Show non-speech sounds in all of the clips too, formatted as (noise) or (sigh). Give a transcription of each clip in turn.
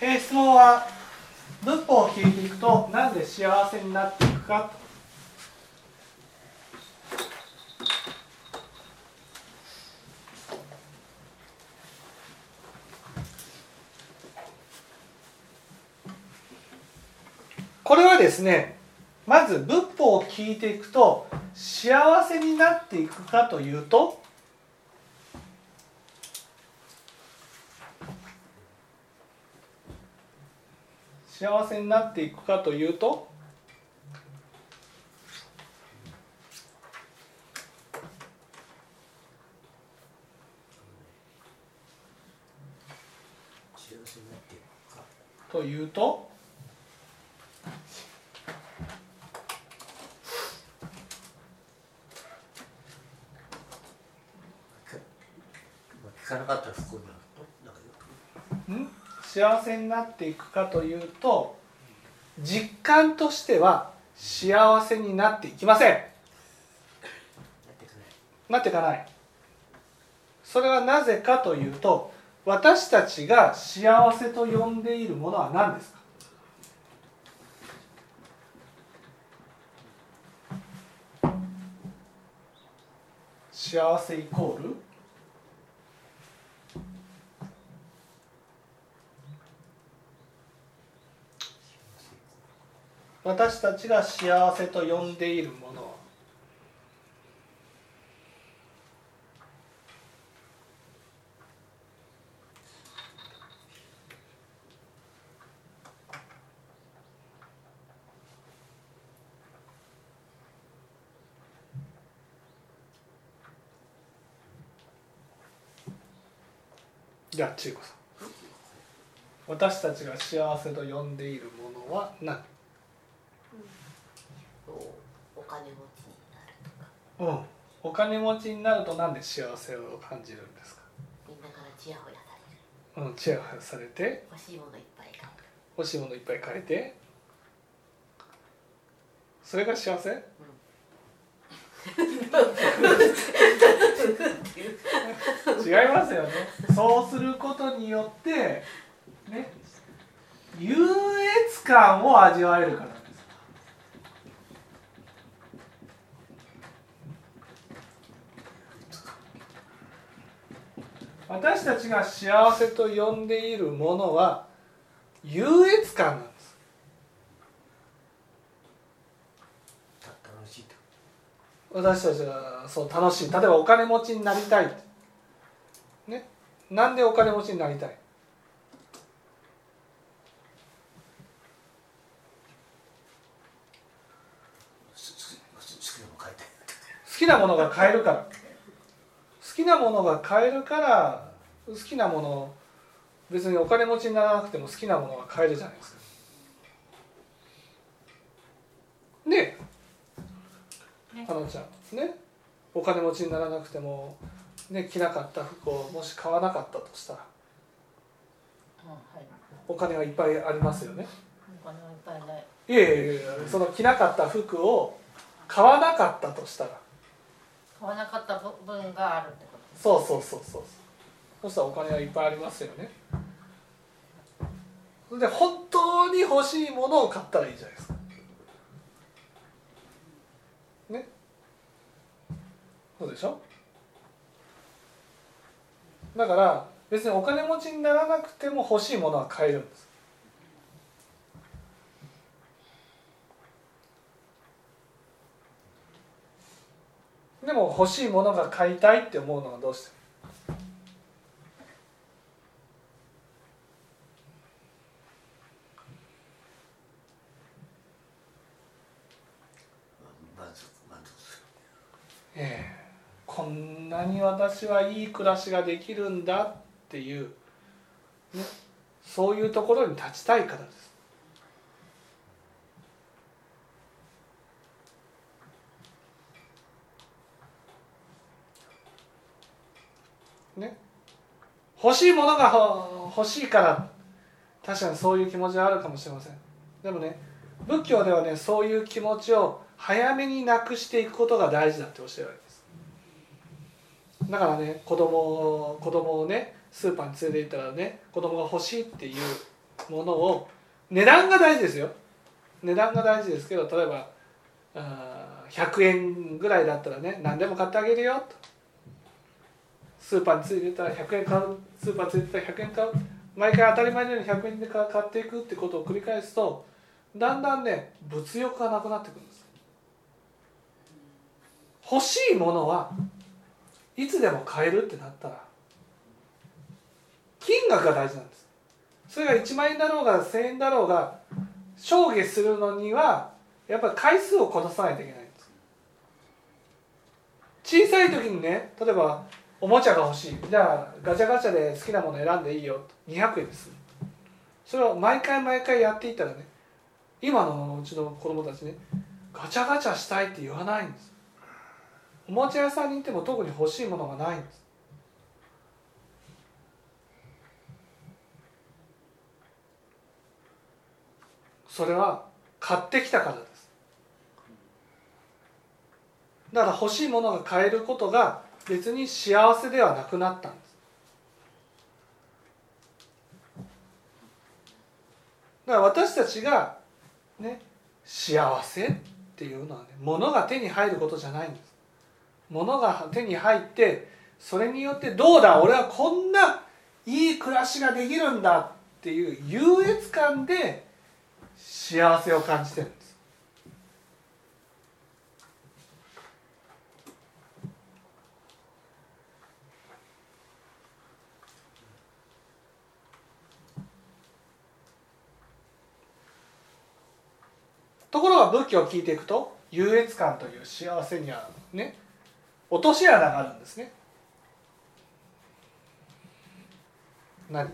えー質問は仏法を聞いていくとなんで幸せになっていくかこれはですねまず仏法を聞いていくと幸せになっていくかというと幸せになっていくかというとというとまあ聞かなかったら不幸になると？ん？幸せになっていくかというと実感としては幸せになっていきません。なっていかない。それはなぜかというと私たちが幸せと呼んでいるものは何ですか？幸せイコール？私たちが幸せと呼んでいるもの。じゃあ千恵子さん。私たちが幸せと呼んでいるものは何お金持ちになるとかうん、お金持ちになるとなんで幸せを感じるんですか、みんなからちやほやされる。うん、チヤホヤされて？欲しいものいっぱい買う欲しいものいっぱい買えて。それが幸せ？違いますよね。そうすることによってね優越感を味わえるから私たちが幸せと呼んでいるものは優越感なんです。私たちがそう楽しい。例えばお金持ちになりたい。ね。なんでお金持ちになりたい？好きなものが買えるから。好きなものが買えるから好きなもの別にお金持ちにならなくても好きなものが買えるじゃないですか。ねね。あのちゃんね。お金持ちにならなくてもね着なかった服をもし買わなかったとしたら。うんはい。お金はいっぱいありますよね。お金はいっぱいない。いえいえいえその着なかった服を買わなかったとしたら。買わなかった分があるってこそうそうそうそう。そしたらお金はいっぱいありますよね。それで本当に欲しいものを買ったらいいじゃないですか。ね。そうでしょ？だから別にお金持ちにならなくても欲しいものは買えるんです。でも欲しいものが買いたいって思うのはどうして？ええ。こんなに私はいい暮らしができるんだっていう、ね、そういうところに立ちたいからです。ね、欲しいものが欲しいから確かにそういう気持ちはあるかもしれません。でもね仏教ではねそういう気持ちを早めになくしていくことが大事だって教えられます。だからね子供を子供をねスーパーに連れて行ったらね子供が欲しいっていうものを値段が大事ですよ。値段が大事ですけど例えば100円ぐらいだったらね何でも買ってあげるよと。スーパーについてたら100円買うスーパーについてたら100円買う毎回当たり前のように100円で買っていくってことを繰り返すとだんだんね物欲がなくなってくるんです。欲しいものはいつでも買えるってなったら金額が大事なんです。それが1万円だろうが1000円だろうが証下するのにはやっぱり回数をこなさないといけないんです。小さい時にね例えばおもちゃが欲しい。じゃあガチャガチャで好きなもの選んでいいよ。200円です。それを毎回毎回やっていったらね今のうちの子供たちねガチャガチャしたいって言わないんです。おもちゃ屋さんに行っても特に欲しいものがないんです。それは買ってきたからです。だから欲しいものが買えることが別に幸せではなくなったんです。だから私たちがね幸せっていうのはね物が手に入ることじゃないんです。物が手に入ってそれによってどうだ俺はこんないい暮らしができるんだっていう優越感で幸せを感じてる。ところが仏教を聞いていくと優越感という幸せにはね落とし穴があるんですね。何？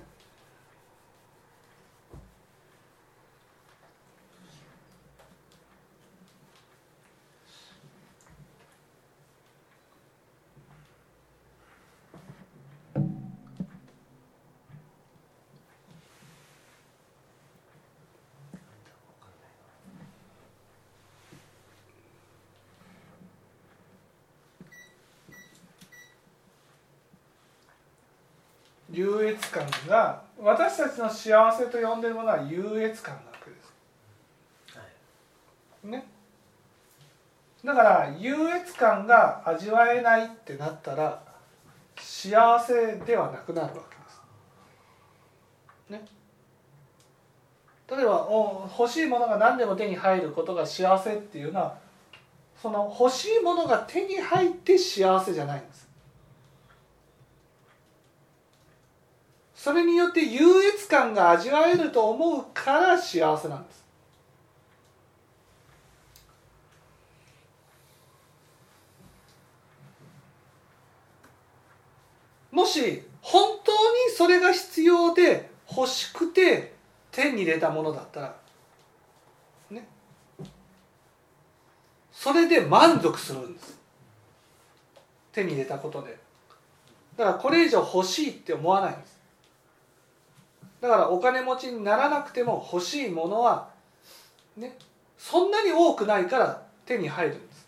優越感が私たちの幸せと呼んでるものは優越感なわけです。はい。ね。だから優越感が味わえないってなったら幸せではなくなるわけです。ね。例えばお欲しいものが何でも手に入ることが幸せっていうのはその欲しいものが手に入って幸せじゃないんですそれによって優越感が味わえると思うから幸せなんです。もし本当にそれが必要で欲しくて手に入れたものだったらね。それで満足するんです。手に入れたことで。だからこれ以上欲しいって思わないんです。だからお金持ちにならなくても欲しいものはねそんなに多くないから手に入るんです。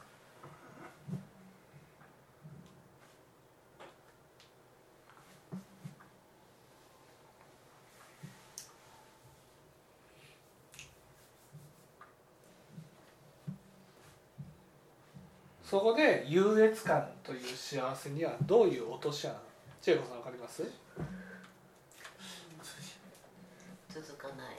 そこで優越感という幸せにはどういう落とし穴千恵子さんわかります続かない。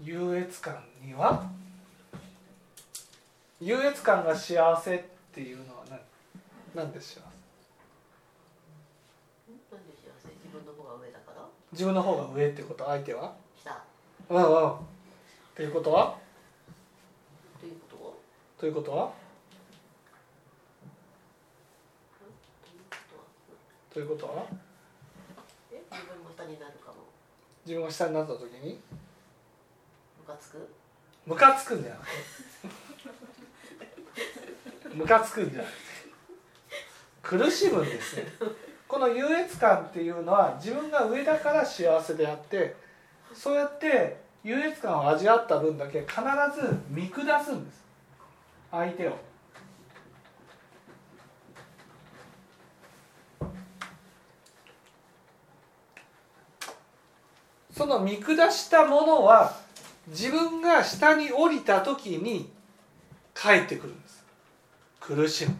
優越感には？優越感が幸せっていうのは何？何でしょうなんで幸せ？自分の方が上だから？自分の方が上ってこと？相手は？下。うんうん。っていうことは？ということは？ということは？ということ？は自分も下になるかも。自分が下になった時に？ムカつく？ムカつくんじゃなくて (laughs) ムカつくんじゃなくて苦しむんですね。この優越感っていうのは自分が上だから幸せであってそうやって優越感を味わった分だけ必ず見下すんです。相手をその見下したものは自分が下に降りた時に帰ってくるんです。苦しむ。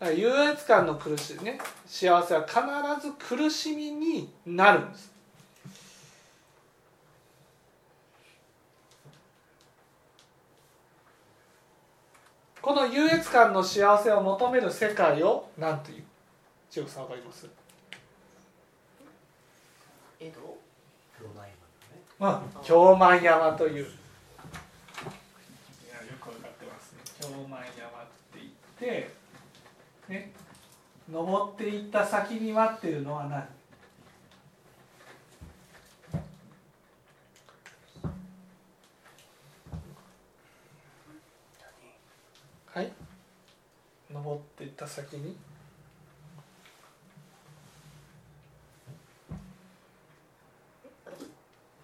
だから優越感の苦しみね。幸せは必ず苦しみになるんです。この優越感の幸せを求める世界を何という？千代さんわかります。江戸？京前うん京満山という。いやよくわかってますね。京満山って言ってね登っていった先に待ってるのは何？はい。登っていった先に？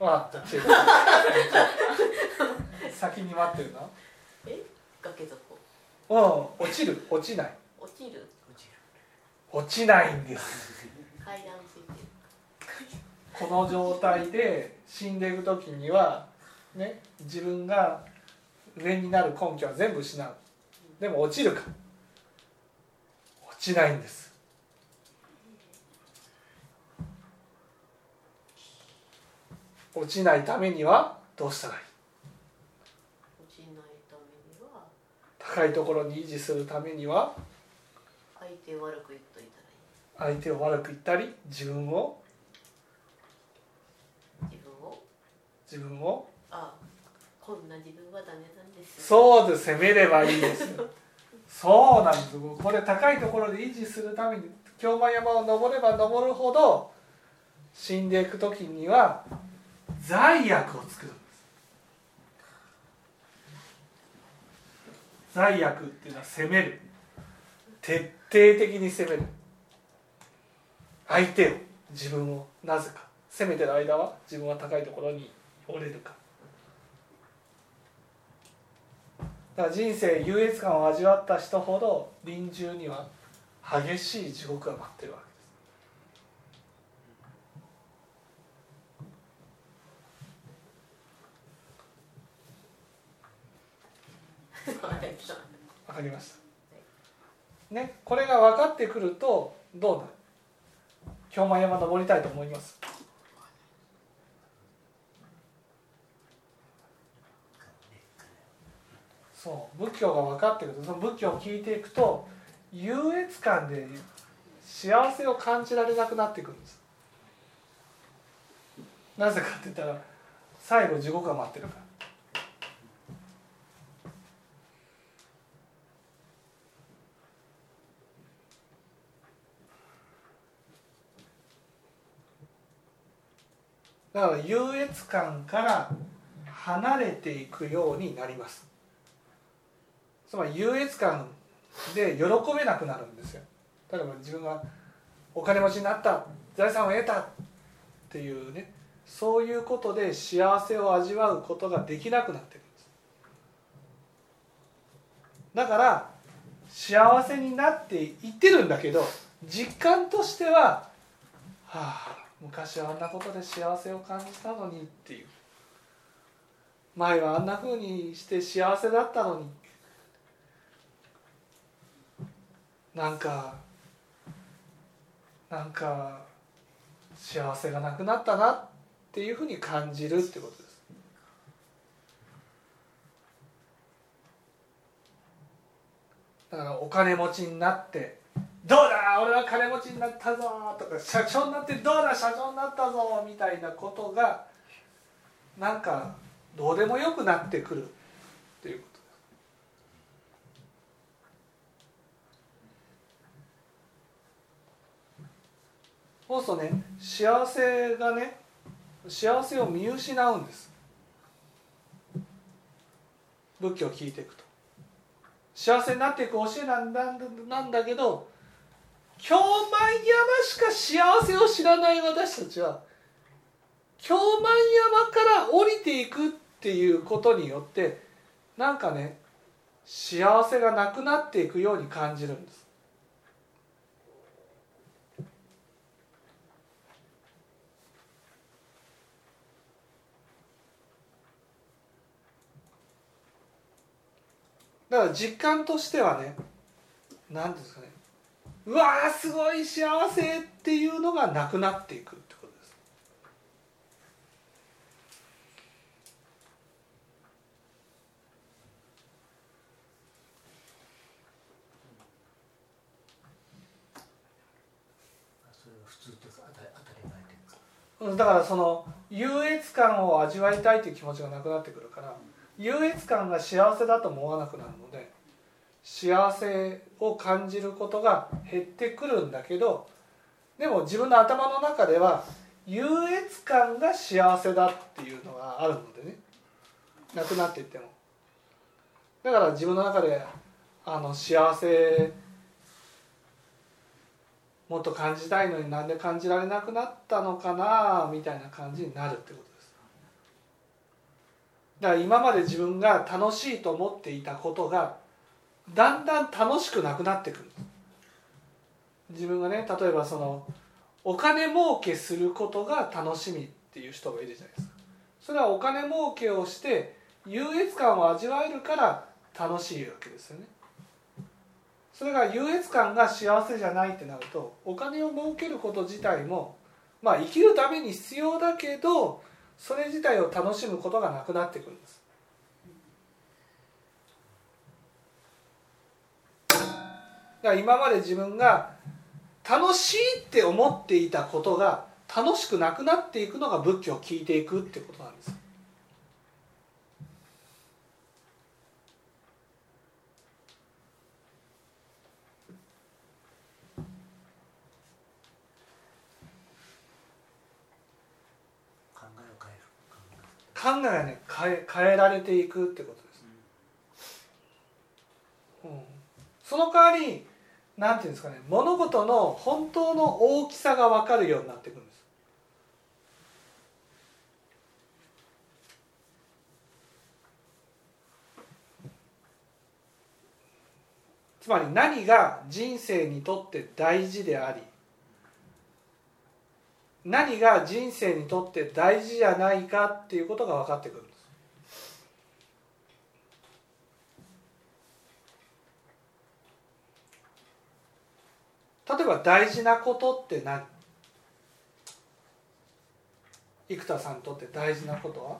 あ違う先に待ってるな。え？崖底。うん落ちる。落ちない。落ちる？落ちないんです。階段ついてる。この状態で死んでいく時にはね自分が上になる根拠は全部失う。でも落ちるか落ちないんです落ちないためにはどうしたらいい？落ちないためには？高いところに維持するためには？相手を悪く言っといたらいい。相手を悪く言ったり自分を？自分を？自分を？あこんな自分はダメなんですそうです。攻めればいいですよ。(laughs) そうなんです。これ高いところで維持するために京満山を登れば登るほど死んでいく時には罪悪を作る。罪悪っていうのは責める。徹底的に責める。相手を自分をなぜか。責めてる間は自分は高いところに折れるか。だから人生優越感を味わった人ほど臨終には激しい地獄が待ってるわけ。(laughs) わかりました。ねこれが分かってくるとどうなる？京満山登りたいと思います。そう仏教が分かってくるとその仏教を聞いていくと優越感で幸せを感じられなくなってくるんです。なぜかって言ったら最後地獄が待ってるからだから優越感から離れていくようになります。つまり優越感で喜べなくなるんですよ。例えば自分がお金持ちになった財産を得たっていうねそういうことで幸せを味わうことができなくなってるんです。だから幸せになっていってるんだけど実感としてははあ昔はあんなことで幸せを感じたのにっていう。前はあんなふうにして幸せだったのに。なんかなんか幸せがなくなったなっていうふうに感じるってことです。だからお金持ちになって「どうだ俺は金持ちになったぞ」とか「社長になってどうだ社長になったぞ」みたいなことがなんかどうでもよくなってくるっていうこと。そうするとね幸せがね幸せを見失うんです。仏教を聞いていくと。幸せになっていく教えなんだなんだけど京満山しか幸せを知らない私たちは京満山から降りていくっていうことによってなんかね幸せがなくなっていくように感じるんです。だから実感としてはね何ですかねうわーすごい幸せっていうのがなくなっていくってことです。だからその優越感を味わいたいという気持ちがなくなってくるから優越感が幸せだと思わなくなるので幸せを感じることが減ってくるんだけどでも自分の頭の中では優越感が幸せだっていうのがあるのでね。なくなっていっても。だから自分の中であの幸せもっと感じたいのになんで感じられなくなったのかなみたいな感じになるってことです。だから今まで自分が楽しいと思っていたことがだんだん楽しくなくなってくる。自分がね例えばそのお金儲けすることが楽しみっていう人がいるじゃないですか。それはお金儲けをして優越感を味わえるから楽しいわけですよね。それが優越感が幸せじゃないってなるとお金を儲けること自体もまあ生きるために必要だけどそれ自体を楽しむことがなくなってくるんです。から今まで自分が楽しいって思っていたことが楽しくなくなっていくのが仏教を聞いていくってことなんです。考えを変える。考え。考えがね変え変えられていくってことです、うん、その代わりなんていうんですかね物事の本当の大きさが分かるようになってくるんです。つまり何が人生にとって大事であり何が人生にとって大事じゃないかっていうことが分かってくるんです。例えば大事なことって何生田さんにとって大事なことは？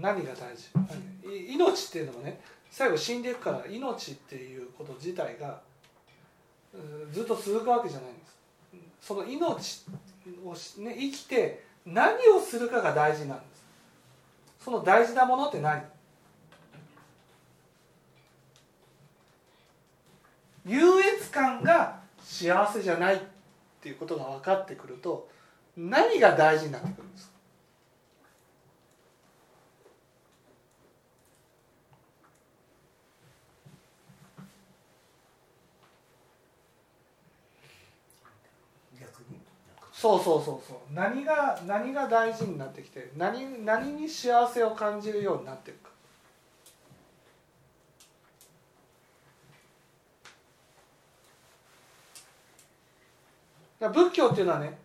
何が大事？命っていうのもね最後死んでいくから命っていうこと自体がうんずっと続くわけじゃないんですその命を、ね、生きて何をするかが大事なんです。その大事なものって何？優越感が幸せじゃないっていうことが分かってくると何が大事になってくるんです？か逆になんかそうそうそうそう。何が何が大事になってきて何何に幸せを感じるようになっていくか仏教っていうのはね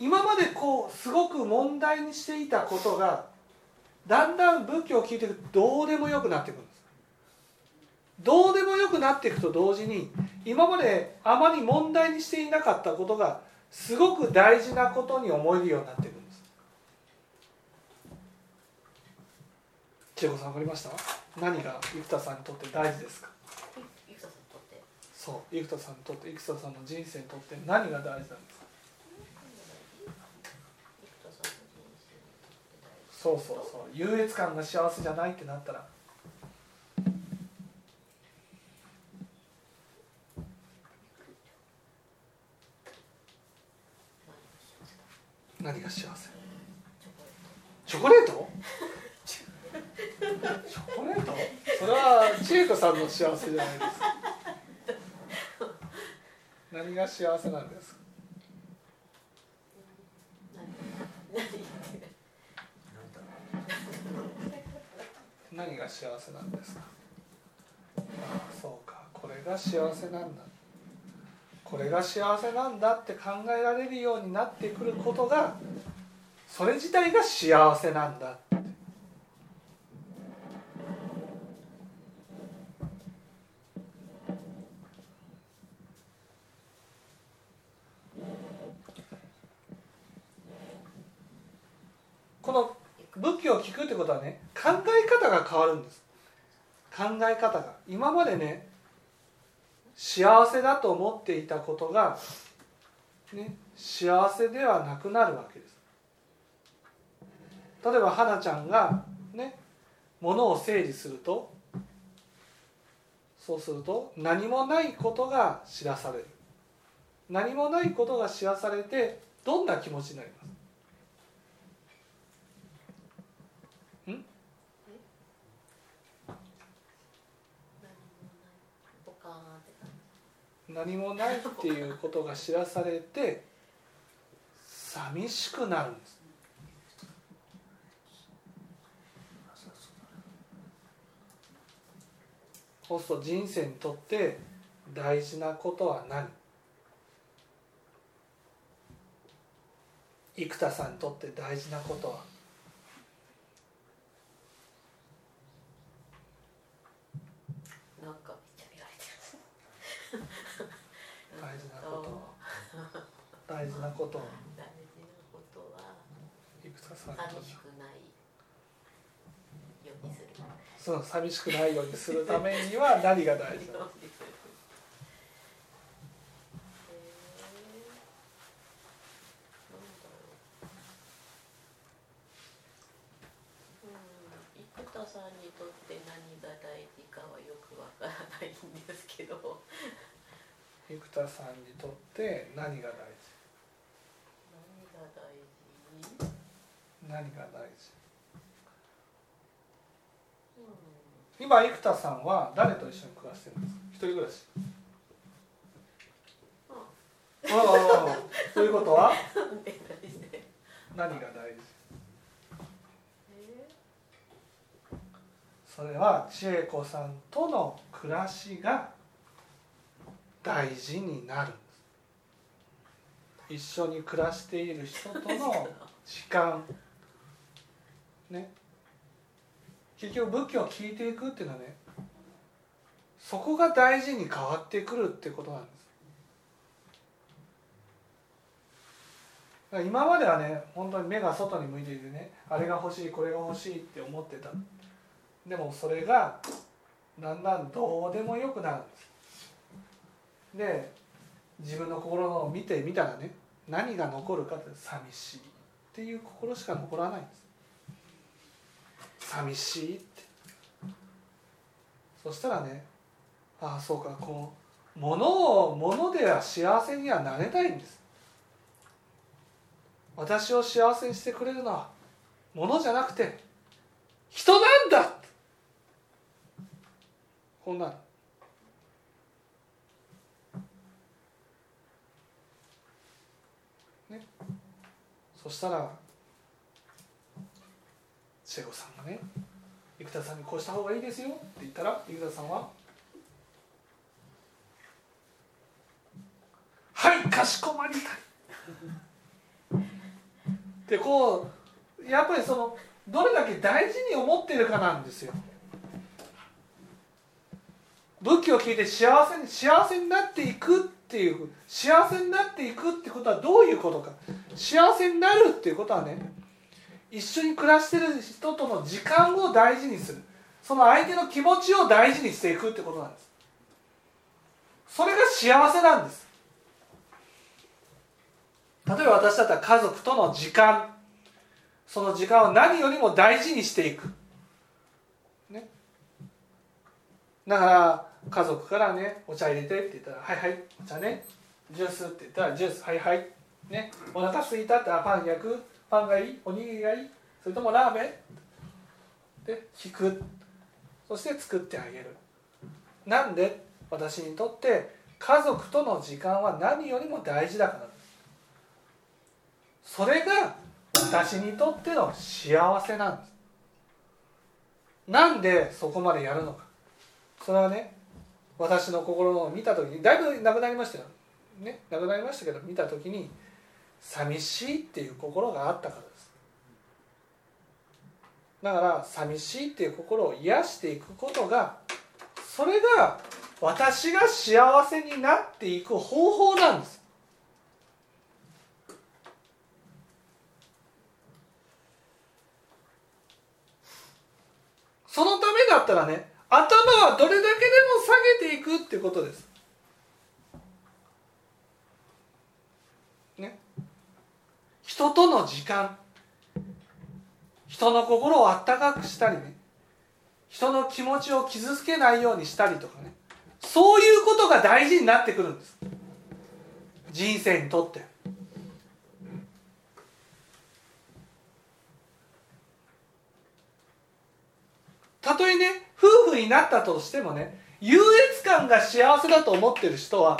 今までこうすごく問題にしていたことがだんだん仏教を聞いていくとどうでもよくなっていくんです。どうでもよくなっていくと同時に今まであまり問題にしていなかったことがすごく大事なことに思えるようになっていくんです。千恵子さん分かりました？何が生田さんにとって大事ですか？そう生田さんにとって生田さんの人生にとって何が大事なんですか？そうそうそう。優越感が幸せじゃないってなったら何が幸せ？チョコレート？チョコレート？それは千恵子さんの幸せじゃないですか。何が幸せなんですか？何が幸せなんですか？ああそうか。これが幸せなんだ。これが幸せなんだって考えられるようになってくることがそれ自体が幸せなんだ。ってこの仏教を聞くってことはね考え方が変わるんです。考え方が。今までね幸せだと思っていたことが、ね、幸せではなくなるわけです。例えば花ちゃんがね物を整理するとそうすると何もないことが知らされる。何もないことが知らされてどんな気持ちになりますポカーンって感何もないっていうことが知らされて寂しくなるんです。そうすると人生にとって大事なことは何？生田さんにとって大事なことはじなんかめっちゃ見られてる大事なこと大事なこと。は大事なことは生田さんにとって寂しくないようにする。その寂しくないようにするためには何が大事なのようにするへえなんだろううん生田さんにとって何が大事かはよくわからないんですけど生田さんにとって何が大事何が大事何が大事うん今生田さんは誰と一緒に暮らしてるんですか？一人暮らし。ああということは？何が大事？それは千恵子さんとの暮らしが大事になる一緒に暮らしている人との時間。ね。結局仏教を聞いていくっていうのはねそこが大事に変わってくるってことなんです。今まではね本当に目が外に向いていてねあれが欲しいこれが欲しいって思ってた。でもそれがだんだんどうでもよくなるんです。で自分の心を見てみたらね何が残るかって寂しいっていう心しか残らないんです。寂しいって。そしたらねああそうかこう物を物では幸せにはなれないんです。私を幸せにしてくれるのは物じゃなくて人なんだこんなの。ね。そしたら千恵子さんがね生田さんにこうした方がいいですよって言ったら生田さんは「はいかしこまりたい」でこうやっぱりそのどれだけ大事に思っているかなんですよ。仏教を聞いて幸せ幸せになっていくっていう幸せになっていくってことはどういうことか。幸せになるっていうことはね一緒に暮らしてる人との時間を大事にする。その相手の気持ちを大事にしていくってことなんです。それが幸せなんです。例えば私だったら家族との時間。その時間を何よりも大事にしていく。ね。だから家族からねお茶入れてって言ったら「はいはいお茶ね。ジュース」って言ったら「ジュースはいはい」ね。お腹すいたってあパン焼く。パンがいい？おにぎりがいい？それともラーメン？で聞く。そして作ってあげる。なんで？私にとって家族との時間は何よりも大事だから。それが私にとっての幸せなんです。なんでそこまでやるのか。それはね私の心を見た時にだいぶなくなりましたよ。ねなくなりましたけど見た時に寂しいっていう心があったからです。だから寂しいっていう心を癒していくことがそれが私が幸せになっていく方法なんです。そのためだったらね頭はどれだけでも下げていくってことですね人との時間。人の心をあったかくしたりね。人の気持ちを傷つけないようにしたりとかね。そういうことが大事になってくるんです。人生にとって。たとえね夫婦になったとしてもね優越感が幸せだと思ってる人は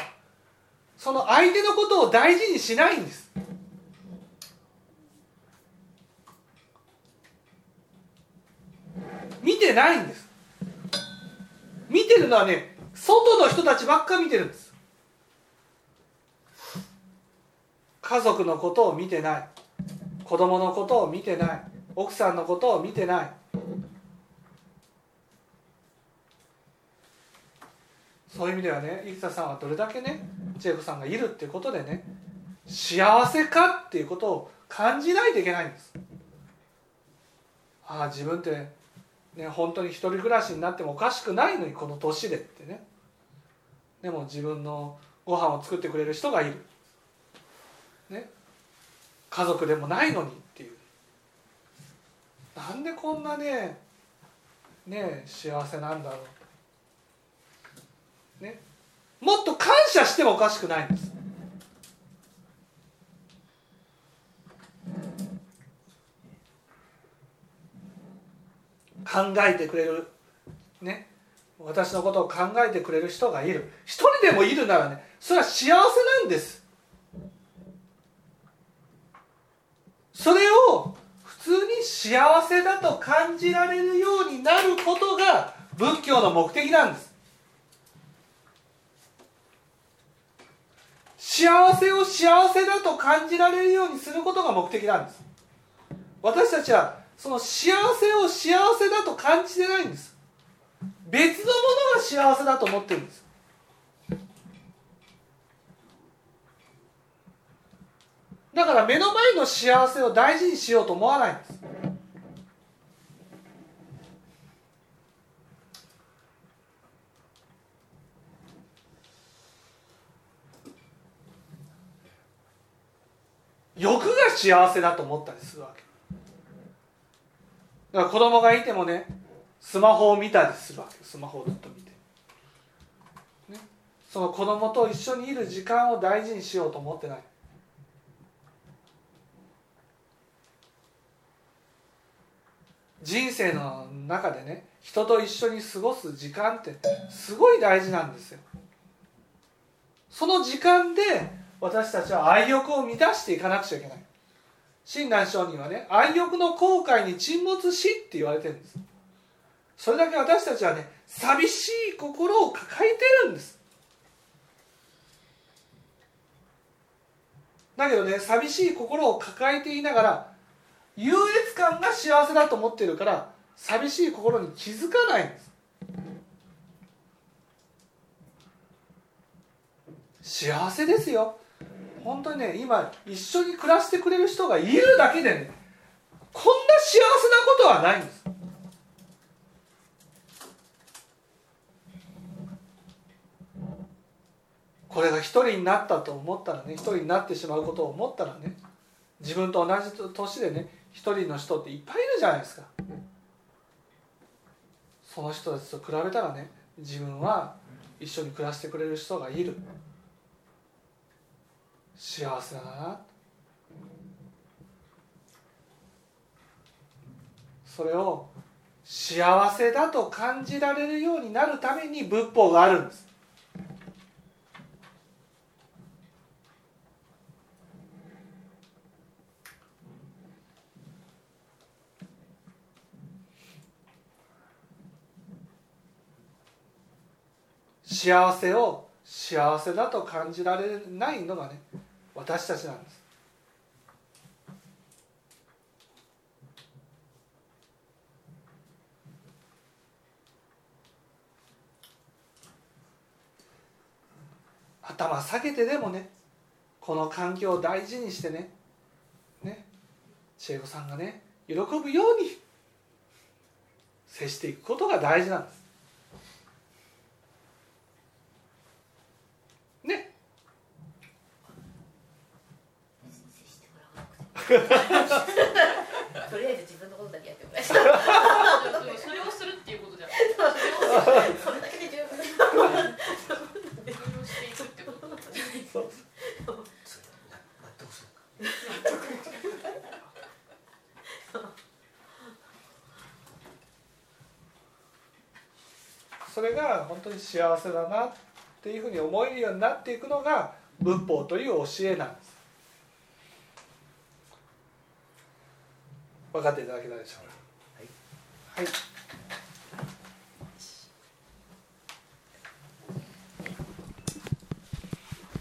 その相手のことを大事にしないんです。見てないんです。見てるのはね外の人たちばっか見てるんです。家族のことを見てない。子供のことを見てない。奥さんのことを見てない。そういう意味ではね生田さんはどれだけね千恵子さんがいるっていうことでね幸せかっていうことを感じないといけないんです。ああ自分ってね本当に一人暮らしになってもおかしくないのにこの年でってね。でも自分のご飯を作ってくれる人がいる、ね、家族でもないのにっていう。なんでこんなねね幸せなんだろう。ね。もっと感謝してもおかしくないんです。考えてくれるね私のことを考えてくれる人がいる。一人でもいるならねそれは幸せなんです。それを普通に幸せだと感じられるようになることが仏教の目的なんです。幸せを幸せだと感じられるようにすることが目的なんです。私たちはその幸せを幸せだと感じてないんです。別のものが幸せだと思ってるんです。だから目の前の幸せを大事にしようと思わないんです。欲が幸せだと思ったりするわけ。だから子供がいてもねスマホを見たりするわけスマホをずっと見て、ね、その子供と一緒にいる時間を大事にしようと思ってない。人生の中でね人と一緒に過ごす時間ってすごい大事なんですよ。その時間で私たちは愛欲を満たしていかなくちゃいけない。親鸞上人はね愛欲の後悔に沈没しって言われてるんです。それだけ私たちはね寂しい心を抱えてるんです。だけどね寂しい心を抱えていながら優越感が幸せだと思ってるから寂しい心に気づかないんです。幸せですよ。本当にね今一緒に暮らしてくれる人がいるだけでねこんな幸せなことはないんです。これが一人になったと思ったらね一人になってしまうことを思ったらね自分と同じ年でね一人の人っていっぱいいるじゃないですか。その人たちと比べたらね自分は一緒に暮らしてくれる人がいる。幸せ。だなそれを幸せだと感じられるようになるために仏法があるんです。幸せを幸せだと感じられないのがね私たちなんです。頭下げてでもねこの環境を大事にしてねね千恵子さんがね喜ぶように接していくことが大事なんですね別に接してもらわなくてとりあえず自分のことだけやってもらえたでもそれをするっていうことじゃん。それだけで十分それをしていくってことだったじゃないそうそれな納得するかそれが本当に幸せだなっていうふうに思えるようになっていくのが仏法という教えなんです分かっていただけたでしょうか。はい